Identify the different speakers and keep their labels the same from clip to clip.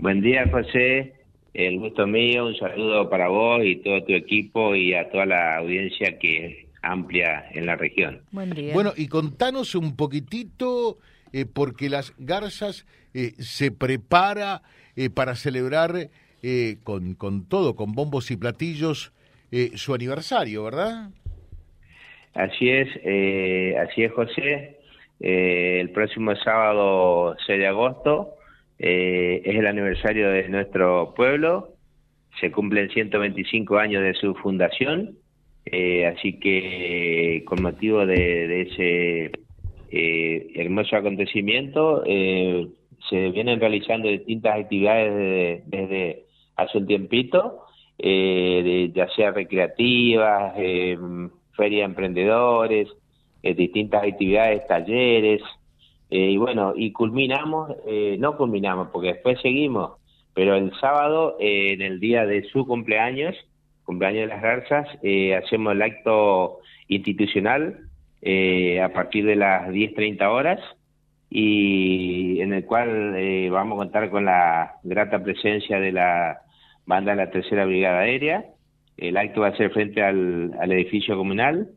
Speaker 1: Buen día, José. El gusto mío, un saludo para vos y todo tu equipo y a toda la audiencia que amplia en la región.
Speaker 2: Buen día.
Speaker 3: Bueno, y contanos un poquitito, eh, porque las garzas eh, se prepara eh, para celebrar eh, con, con todo, con bombos y platillos, eh, su aniversario, ¿verdad?
Speaker 1: Así es, eh, así es, José. Eh, el próximo sábado 6 de agosto eh, es el aniversario de nuestro pueblo. Se cumplen 125 años de su fundación. Eh, así que con motivo de, ese eh, hermoso acontecimiento eh, se vienen realizando distintas actividades desde, hace un tiempito, eh, de- ya sea recreativas, eh, feria de emprendedores, distintas actividades, talleres, eh, y bueno, y culminamos, eh, no culminamos, porque después seguimos, pero el sábado, eh, en el día de su cumpleaños, cumpleaños de las garzas, eh, hacemos el acto institucional eh, a partir de las 10.30 horas y en el cual vamos a contar con la grata presencia de la banda de la Tercera Brigada Aérea. El acto va a ser frente al, al edificio comunal.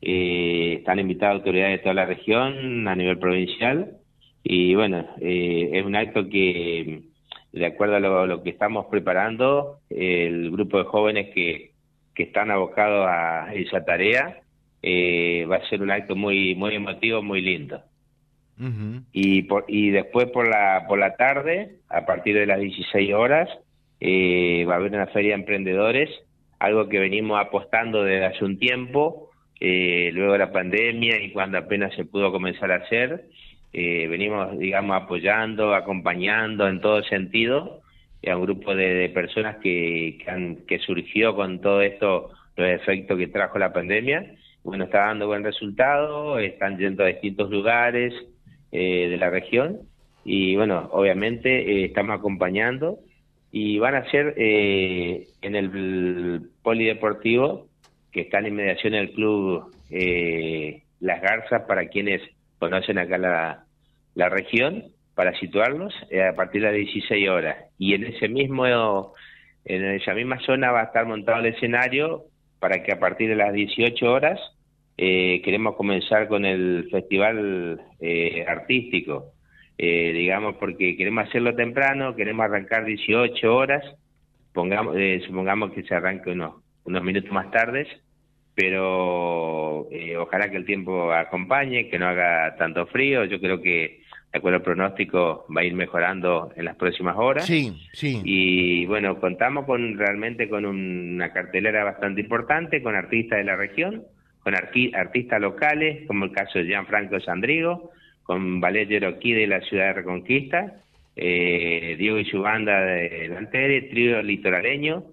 Speaker 1: Eh, están invitadas autoridades de toda la región a nivel provincial. Y bueno, eh, es un acto que, de acuerdo a lo, lo que estamos preparando, el grupo de jóvenes que, que están abocados a esa tarea, eh, va a ser un acto muy, muy emotivo, muy lindo. Y, por, y después por la, por la tarde, a partir de las 16 horas, eh, va a haber una feria de emprendedores, algo que venimos apostando desde hace un tiempo, eh, luego de la pandemia y cuando apenas se pudo comenzar a hacer. eh, venimos, digamos, apoyando, acompañando en todo sentido a un grupo de, de personas que, que, han- que surgió con todo esto, los efectos que trajo la pandemia. Bueno, está dando buen resultado, están yendo a distintos lugares eh, de la región y bueno, obviamente eh, estamos acompañando y van a ser eh, en el polideportivo que está en inmediación del club eh, Las Garzas para quienes conocen acá la, la región para situarlos eh, a partir de las 16 horas. Y en ese mismo en esa misma zona va a estar montado el escenario para que a partir de las 18 horas eh, queremos comenzar con el festival eh, artístico, eh, digamos, porque queremos hacerlo temprano, queremos arrancar 18 horas, pongamos, eh, supongamos que se arranque unos, unos minutos más tarde, pero eh, ojalá que el tiempo acompañe, que no haga tanto frío, yo creo que de acuerdo al pronóstico va a ir mejorando en las próximas horas.
Speaker 3: Sí, sí.
Speaker 1: Y bueno, contamos con realmente con una cartelera bastante importante, con artistas de la región, con artistas locales, como el caso de Gianfranco Sandrigo, con Ballet Cherokee de la ciudad de Reconquista, eh, Diego y su banda de Lantere, trío litoraleño,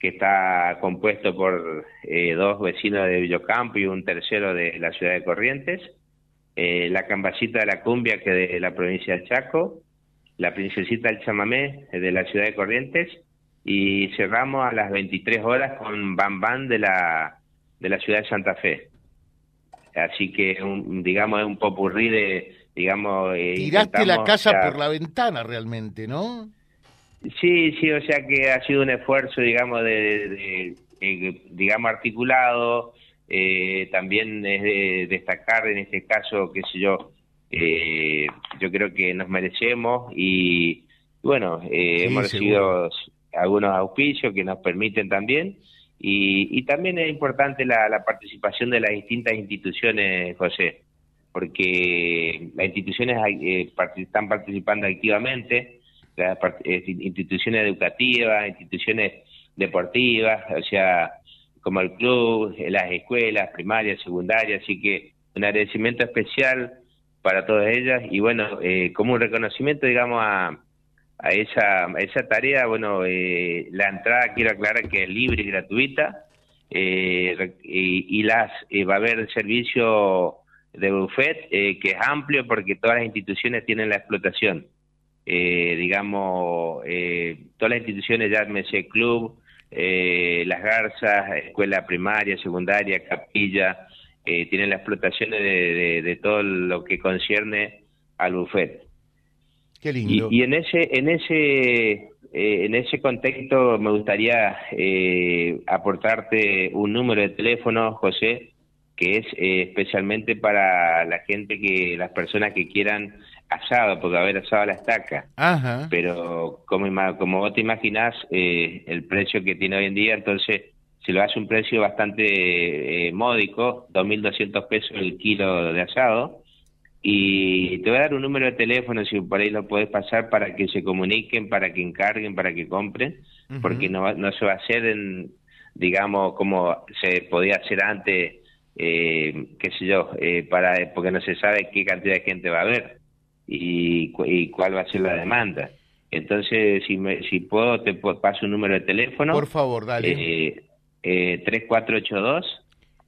Speaker 1: que está compuesto por eh, dos vecinos de Villocampo y un tercero de la ciudad de Corrientes, eh, la Cambacita de la Cumbia, que de la provincia de Chaco, la Princesita del Chamamé eh, de la ciudad de Corrientes y cerramos a las 23 horas con Bam Bam de la, de la ciudad de Santa Fe. Así que, un, digamos, es un popurrí de, digamos... eh,
Speaker 3: Tiraste la casa por la ventana realmente, ¿no?
Speaker 1: Sí, sí, o sea que ha sido un esfuerzo, digamos, de, de- de- digamos, articulado. Eh, también es de destacar en este caso, qué sé yo, eh, yo creo que nos merecemos y bueno, eh,
Speaker 3: Sí,
Speaker 1: hemos
Speaker 3: seguro.
Speaker 1: recibido algunos auspicios que nos permiten también y, y también es importante la, la participación de las distintas instituciones, José, porque las instituciones eh, están participando activamente, instituciones educativas, instituciones deportivas, o sea, como el club, las escuelas primarias, secundarias, así que un agradecimiento especial para todas ellas y bueno, eh, como un reconocimiento, digamos, a, a esa, tarea, bueno, eh, la entrada quiero aclarar que es libre y gratuita eh, y, y las eh, va a haber servicio de buffet eh, que es amplio porque todas las instituciones tienen la explotación. Eh, digamos, eh, todas las instituciones, ya me sé, club, eh, las garzas, escuela primaria, secundaria, capilla, eh, tienen la explotación de, de- de todo lo que concierne al buffet.
Speaker 3: Qué lindo.
Speaker 1: Y, en ese, en ese, eh, en ese contexto me gustaría eh, aportarte un número de teléfono, José, que es especialmente para la gente que, las personas que quieran asado, porque haber asado la estaca.
Speaker 3: Ajá.
Speaker 1: Pero como, como vos te imaginás, el precio que tiene hoy en día, entonces se lo hace un precio bastante eh, módico, 2.200 pesos el kilo de asado. Y te voy a dar un número de teléfono, si por ahí lo puedes pasar, para que se comuniquen, para que encarguen, para que compren, porque no, no se va a hacer, en, digamos, como se podía hacer antes, eh, qué sé yo, eh, para porque no se sabe qué cantidad de gente va a haber y, y cuál va a ser la demanda. Entonces, si, me, si puedo, te paso un número de teléfono.
Speaker 3: Por favor, dale.
Speaker 1: Eh, eh, 3482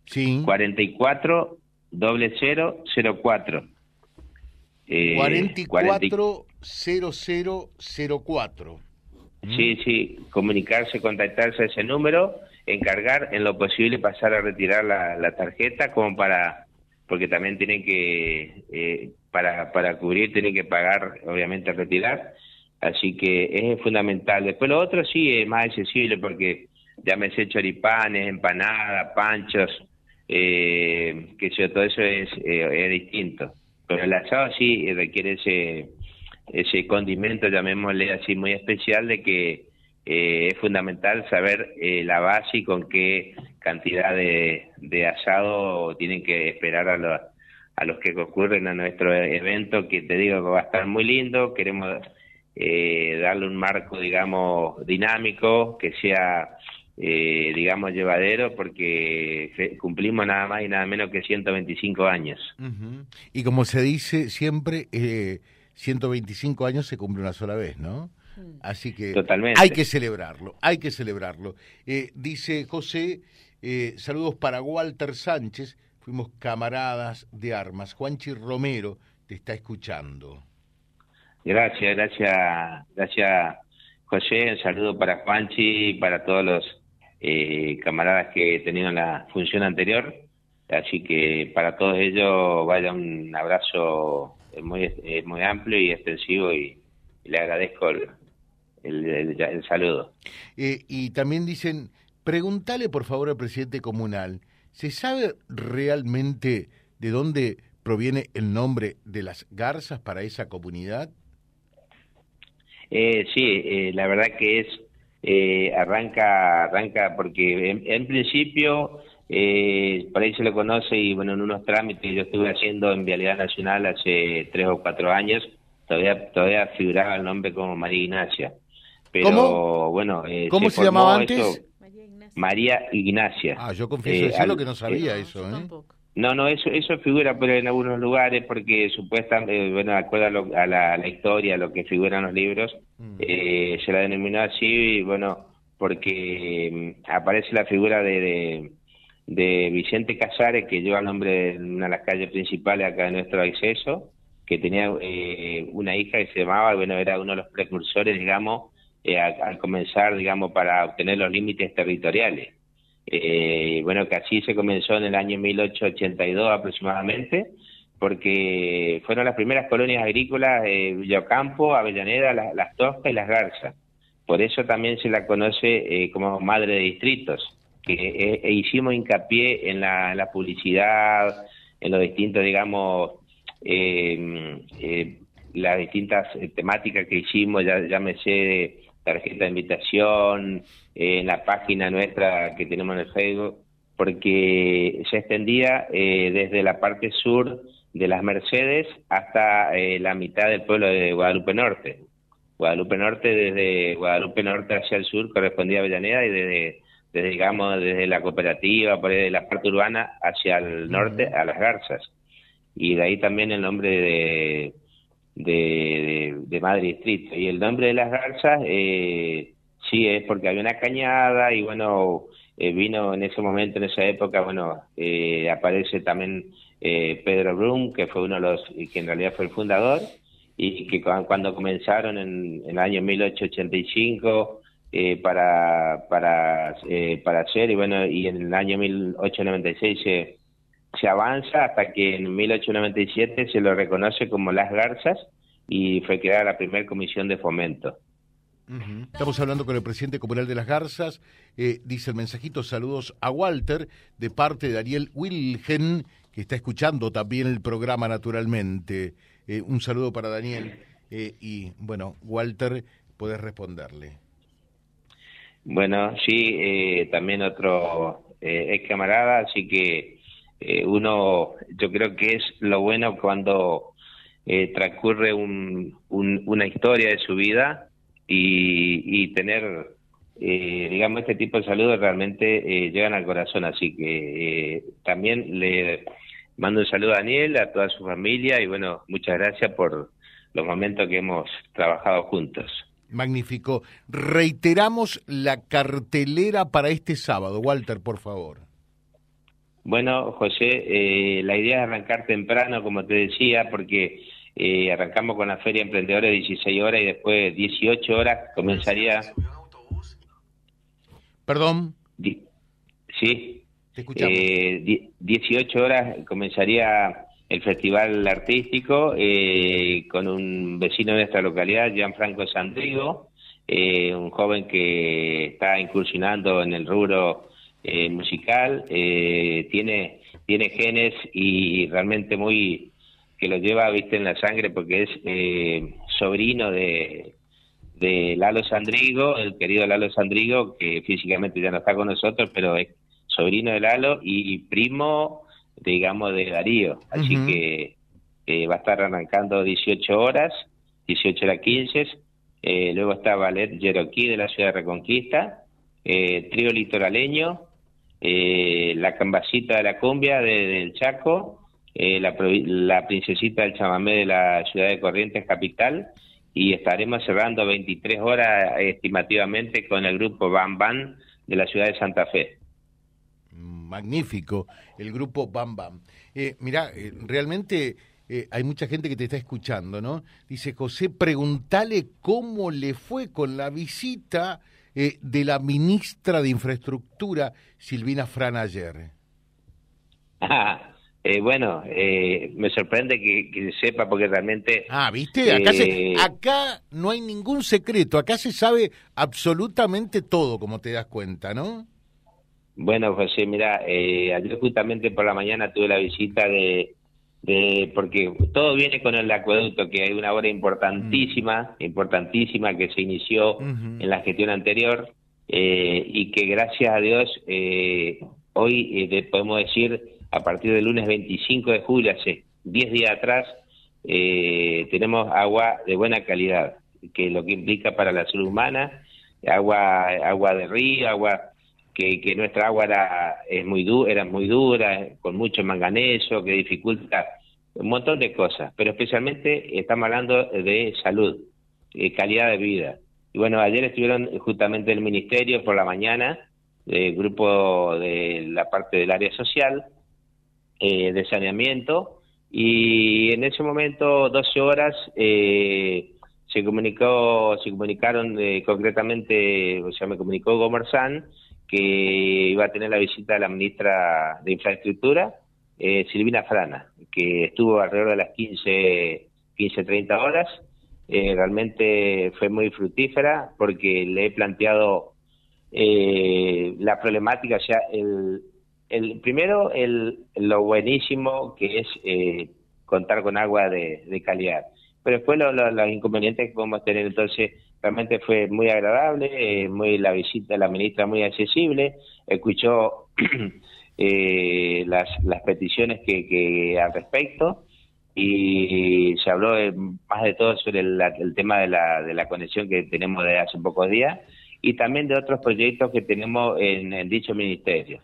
Speaker 3: sí.
Speaker 1: 44 doble 0 04.
Speaker 3: Eh, 44 0004.
Speaker 1: Sí, sí, comunicarse, contactarse a ese número, encargar en lo posible pasar a retirar la, tarjeta como para, porque también tienen que, eh, para, para cubrir, tienen que pagar, obviamente, retirar. Así que es fundamental. Después lo otro sí es más accesible porque llámese choripanes, empanadas, panchos, eh, que yo, todo eso es, eh, es distinto. Pero el asado sí requiere ese, ese condimento, llamémosle así, muy especial de que eh, es fundamental saber eh, la base y con qué cantidad de, de asado tienen que esperar a los, a los que concurren a nuestro evento, que te digo que va a estar muy lindo, queremos eh, darle un marco, digamos, dinámico, que sea eh, digamos, llevadero porque cumplimos nada más y nada menos que 125 años.
Speaker 3: Y como se dice siempre, eh, 125 años se cumple una sola vez, ¿no? Mm. Así que hay que celebrarlo, hay que celebrarlo. Eh, dice José, eh, saludos para Walter Sánchez, fuimos camaradas de armas. Juanchi Romero te está escuchando.
Speaker 1: Gracias, gracias, gracias José. Un saludo para Juanchi y para todos los eh, camaradas que he tenido en la función anterior. Así que para todos ellos vaya un abrazo muy, muy amplio y extensivo y, le agradezco el, el, saludo.
Speaker 3: Eh, y también dicen, pregúntale por favor al presidente comunal, ¿se sabe realmente de dónde proviene el nombre de las garzas para esa comunidad?
Speaker 1: Eh, sí, eh, la verdad que es eh, arranca, arranca porque en, principio eh, por ahí se lo conoce y bueno, en unos trámites yo estuve haciendo en Vialidad Nacional hace tres o cuatro años, todavía todavía figuraba el nombre como María Ignacia. Pero
Speaker 3: ¿Cómo?
Speaker 1: bueno,
Speaker 3: eh, ¿cómo se, llamaba antes?
Speaker 1: María Ignacia.
Speaker 3: Ah, yo confieso eh, lo que no sabía eso, ¿eh?
Speaker 1: No, no, eso eso figura pero en algunos lugares porque supuestamente, eh, bueno, de acuerdo a, la, historia, a lo que figura en los libros, mm. eh, se la denominó así, y bueno, porque mm, aparece la figura de, de, Vicente Casares, que lleva el nombre de una de las calles principales acá de nuestro acceso, que tenía eh, una hija que se llamaba, bueno, era uno de los precursores, digamos, al comenzar, digamos, para obtener los límites territoriales. Eh, bueno, que así se comenzó en el año 1882 aproximadamente, porque fueron las primeras colonias agrícolas, eh, Villocampo, Avellaneda, Las Toscas y Las Garzas. Por eso también se la conoce eh, como madre de distritos, que eh, e hicimos hincapié en la, publicidad, en los distintos, digamos, las distintas temáticas que hicimos, ya, ya me sé tarjeta de invitación, en la página nuestra que tenemos en el Facebook, porque se extendía eh, desde la parte sur de las Mercedes hasta eh, la mitad del pueblo de Guadalupe Norte. Guadalupe Norte, desde Guadalupe Norte hacia el sur, correspondía a Avellaneda y desde, desde digamos, desde la cooperativa, por ahí de la parte urbana hacia el norte, a Las Garzas. Y de ahí también el nombre de, de, de, Madrid Distrito. Y el nombre de las garzas, eh, sí, es porque había una cañada y bueno, eh, vino en ese momento, en esa época, bueno, eh, aparece también eh, Pedro Brum, que fue uno de los, que en realidad fue el fundador, y que cuando comenzaron en, el año 1885 eh, para, para, para hacer, y bueno, y en el año 1896 se se avanza hasta que en 1897 se lo reconoce como Las Garzas y fue creada la primera comisión de fomento.
Speaker 3: Estamos hablando con el presidente comunal de Las Garzas. Eh, dice el mensajito, saludos a Walter, de parte de Daniel Wilgen, que está escuchando también el programa naturalmente. Eh, un saludo para Daniel. Eh, y bueno, Walter, puedes responderle.
Speaker 1: Bueno, sí, también otro ex camarada, así que uno, yo creo que es lo bueno cuando transcurre una historia de su vida y, tener, eh, digamos, este tipo de saludos realmente eh, llegan al corazón. Así que eh, también le mando un saludo a Daniel, a toda su familia y bueno, muchas gracias por los momentos que hemos trabajado juntos.
Speaker 3: Magnífico. Reiteramos la cartelera para este sábado. Walter, por favor.
Speaker 1: Bueno, José, la idea es arrancar temprano, como te decía, porque eh, arrancamos con la Feria Emprendedores 16 horas y después 18 horas comenzaría...
Speaker 3: Perdón.
Speaker 1: sí. Te eh, 18 horas comenzaría el festival artístico eh, con un vecino de nuestra localidad, Gianfranco Sandrigo, eh, un joven que está incursionando en el rubro eh, musical, tiene, tiene genes y realmente muy que lo lleva, viste, en la sangre porque es eh, sobrino de, de Lalo Sandrigo, el querido Lalo Sandrigo, que físicamente ya no está con nosotros, pero es sobrino de Lalo y primo, digamos, de Darío. Así que eh, va a estar arrancando 18 horas, 18 horas 15. Eh, luego está Ballet Yeroquí de la ciudad de Reconquista, eh, Trío Litoraleño, La Cambacita de la Cumbia del Chaco, eh, la, princesita del chamamé de la ciudad de Corrientes Capital y estaremos cerrando 23 horas estimativamente con el grupo Bam Bam de la ciudad de Santa Fe.
Speaker 3: Magnífico, el grupo Bam Bam. Eh, mira, eh, realmente eh, hay mucha gente que te está escuchando, ¿no? Dice José, pregúntale cómo le fue con la visita de la ministra de Infraestructura, Silvina Fran, ayer.
Speaker 1: Ah, eh, bueno, eh, me sorprende que, sepa porque realmente...
Speaker 3: Ah, viste, acá, eh, acá no hay ningún secreto, acá se sabe absolutamente todo, como te das cuenta, ¿no?
Speaker 1: Bueno, José, mira, ayer justamente por la mañana tuve la visita de, de... porque todo viene con el acueducto, que hay una obra importantísima, mm. importantísima que se inició en la gestión anterior y que gracias a Dios hoy podemos decir a partir del lunes 25 de julio, hace 10 días atrás, eh, tenemos agua de buena calidad, que lo que implica para la salud humana, agua agua de río, agua que, que nuestra agua era, es muy du era muy dura, con mucho manganeso, que dificulta un montón de cosas, pero especialmente estamos hablando de salud, eh, calidad de vida. Y bueno, ayer estuvieron justamente en el ministerio por la mañana, el grupo de la parte del área social, eh, de saneamiento y en ese momento 12 horas eh, se comunicó se comunicaron eh, concretamente o sea me comunicó Gomerzán que iba a tener la visita de la ministra de infraestructura Silvina Frana que estuvo alrededor de las 15 15 30 horas realmente fue muy fructífera porque le he planteado la problemática, o sea, el, primero, el, lo buenísimo que es eh, contar con agua de, calidad. Pero después los inconvenientes que podemos tener, entonces realmente fue muy agradable, eh, muy la visita de la ministra muy accesible, escuchó eh, las, las peticiones que, que al respecto y se habló más de todo sobre el, tema de la, de la conexión que tenemos de hace pocos días y también de otros proyectos que tenemos en, en dichos ministerios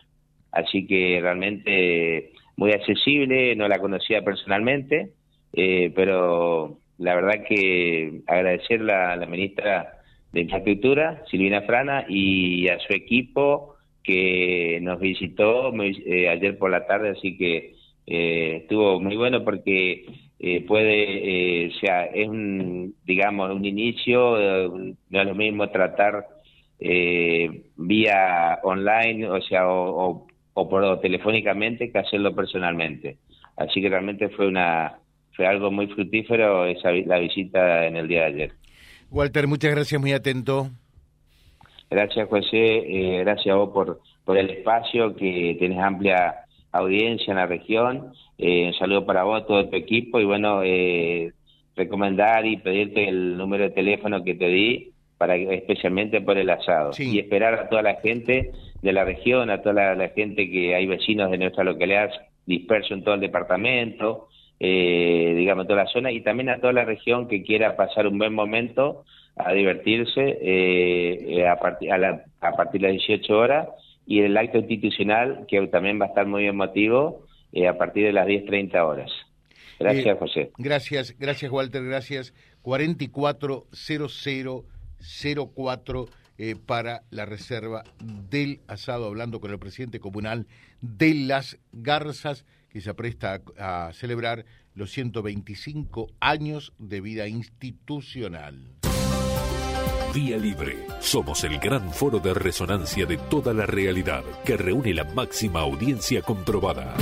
Speaker 1: así que realmente muy accesible, no la conocía personalmente, eh, pero la verdad que agradecer a la ministra de Infraestructura, Silvina Frana, y a su equipo que nos visitó eh, ayer por la tarde, así que eh, estuvo muy bueno porque puede, o sea, es un, digamos, un inicio, no es lo mismo tratar vía online, o sea, o o por telefónicamente que hacerlo personalmente. Así que realmente fue una fue algo muy fructífero esa, la visita en el día de ayer.
Speaker 3: Walter, muchas gracias, muy atento.
Speaker 1: Gracias, José. Eh, gracias a vos por, por el espacio, que tenés amplia audiencia en la región. Eh, un saludo para vos, todo tu equipo. Y bueno, eh, recomendar y pedirte el número de teléfono que te di, para especialmente por el asado. Y esperar a toda la gente de la región, a toda la, gente que hay vecinos de nuestra localidad dispersos en todo el departamento, eh, digamos, toda la zona, y también a toda la región que quiera pasar un buen momento a divertirse eh, a, partir a, a partir de las 18 horas y el acto institucional que también va a estar muy emotivo eh, a partir de las 10.30 horas. Gracias, eh, José.
Speaker 3: Gracias, gracias, Walter, gracias. 440004 eh, para la reserva del asado, hablando con el presidente comunal de Las Garzas, que se apresta a celebrar los 125 años de vida institucional.
Speaker 2: Vía Libre. Somos el gran foro de resonancia de toda la realidad que reúne la máxima audiencia comprobada.